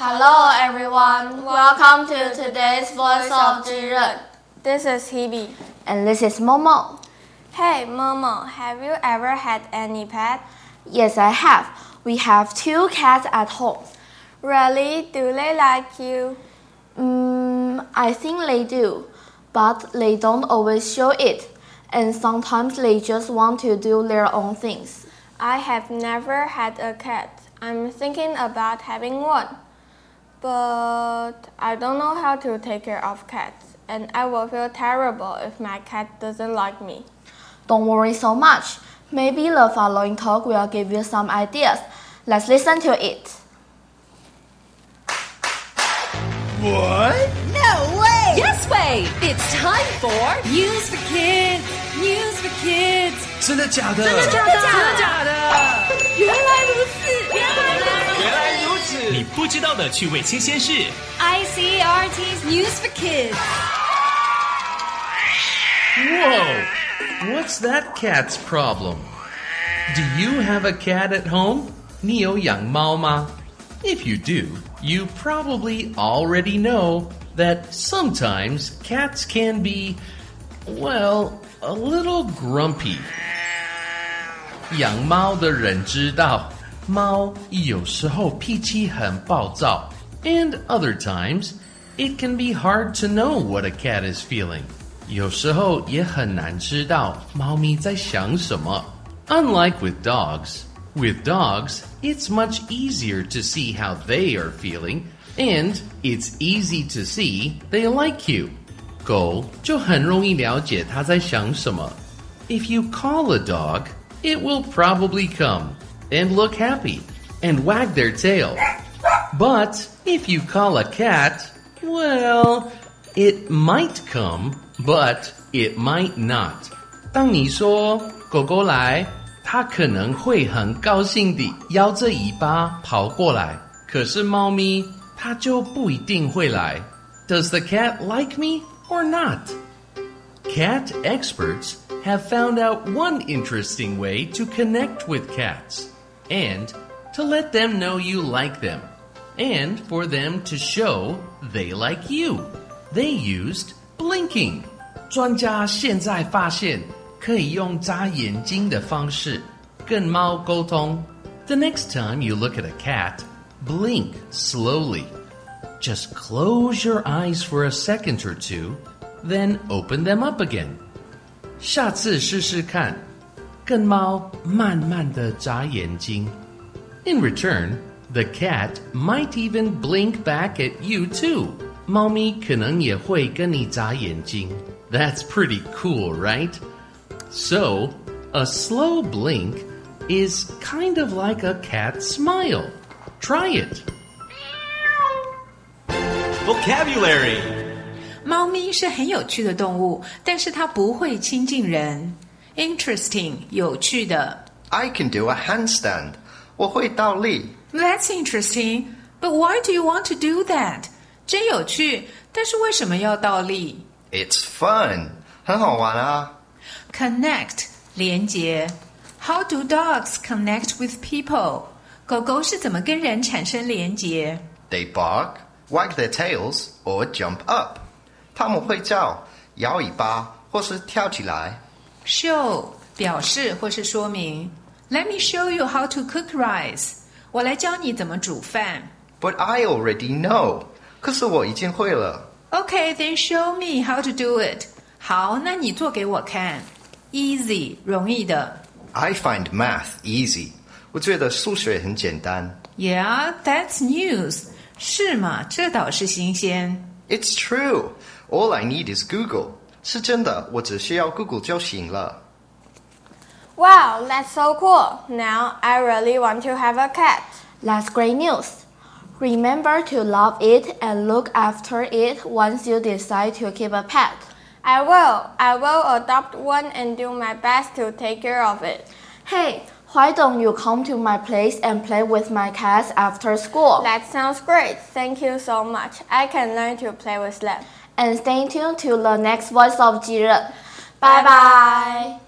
everyone. Welcome to today's Voice of Jiren. This is Hebe. And this is Momo. Hey, Momo, have you ever had any pet? Yes, I have. We have two cats at home. Really? Do they like you? Mm, I think they do, but they don't always show it, and sometimes they just want to do their own things. I have never had a cat. I'm thinking about having one But I don't know how to take care of cats, and I will feel terrible if my cat doesn't like me. Don't worry so much. Maybe the following talk will give you some ideas. Let's listen to it. What? No way! Yes way! It's time for News for Kids! News for Kids! 真的假的？真的假的？真的假的？原来如此！原来如此！原来如此！你 不知道的趣味新鲜事。 ICRT's News for Kids! Whoa! What's that cat's problem? Do you have a cat at home? 你有养猫吗? If you do, you probably already know that sometimes cats can be, well, a little grumpy. 养猫的人知道， 猫有时候脾气很暴躁，and other times it can be hard to know what a cat is feeling. 有时候也很难知道猫咪在想什么。Unlike with dogs, with dogs, it's much easier to see how they are feeling, and it's easy to see they like you. 狗就很容易了解它在想什么。If you call a dog, it will probably come and look happy and wag their tail. But if you call a cat, well, it might come, but it might not. 当你说狗狗来，它可能会很高兴地摇着尾巴跑过来。可是猫咪它就不一定会来。Does the cat like me or not? Cat experts have found out one interesting way to connect with cats and to let them know you like them and for them to show they like you. They used blinking. 专家现在发现可以用眨眼睛的方式跟猫沟通。The next time you look at a cat, blink slowly. Just close your eyes for a second or two, then open them up again. 下次试试看， 跟猫慢慢的眨眼睛。In return, the cat might even blink back at you too. 猫咪可能也会跟你眨眼睛。That's pretty cool, right? So, a slow blink is kind of like a cat smile. Try it. Vocabulary 猫咪是很有趣的动物，但是它不会亲近人。 Interesting，有趣的。 I can do a handstand. 我会倒立。 That's interesting, but why do you want to do that? 真有趣，但是为什么要倒立 It's fun. 很好玩啊。 ？Connect，连接。How do dogs connect with people？狗狗是怎么跟人产生连接 They bark, wag their tails, or jump up. 它们会叫、摇尾巴或是跳起来。 ？Show，表示或是说明。Let me show you how to cook rice。我来教你怎么煮饭。 But I already know. 可是我已经会了。 Okay, then show me how to do it. 好，那你做给我看。Easy，容易的。 I find math easy. 我觉得数学很简单。 Yeah, that's news. 是吗？这倒是新鲜。 It's true. All I need is Google. 是真的，我只需要 Google 就行了。 Wow, that's so cool. Now I really want to have a cat. That's great news. Remember to love it and look after it once you decide to keep a pet. I will. I will adopt one and do my best to take care of it. Hey, why don't you come to my place and play with my cats after school? That sounds great. Thank you so much. I can learn to play with them. And stay tuned to the next voice of Jiren. Bye bye.